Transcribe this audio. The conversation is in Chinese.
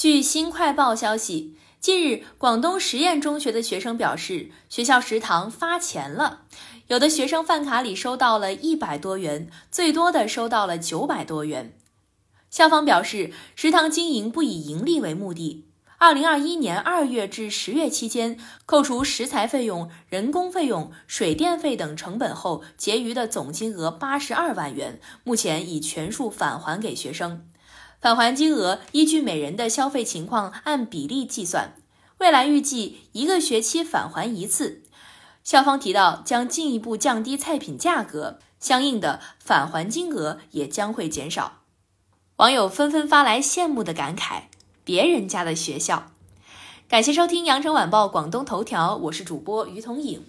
据新快报消息，近日广东实验中学的学生表示，学校食堂发钱了，有的学生饭卡里收到了一百多元，最多的收到了九百多元。校方表示，食堂经营不以盈利为目的。二零二一年二月至十月期间，扣除食材费用、人工费用、水电费等成本后，结余的总金额八十二万元，目前已全数返还给学生。返还金额依据每人的消费情况按比例计算，未来预计一个学期返还一次。校方提到，将进一步降低菜品价格，相应的返还金额也将会减少。网友纷纷发来羡慕的感慨。别人家的学校，感谢收听羊城晚报广东头条，我是主播于彤颖。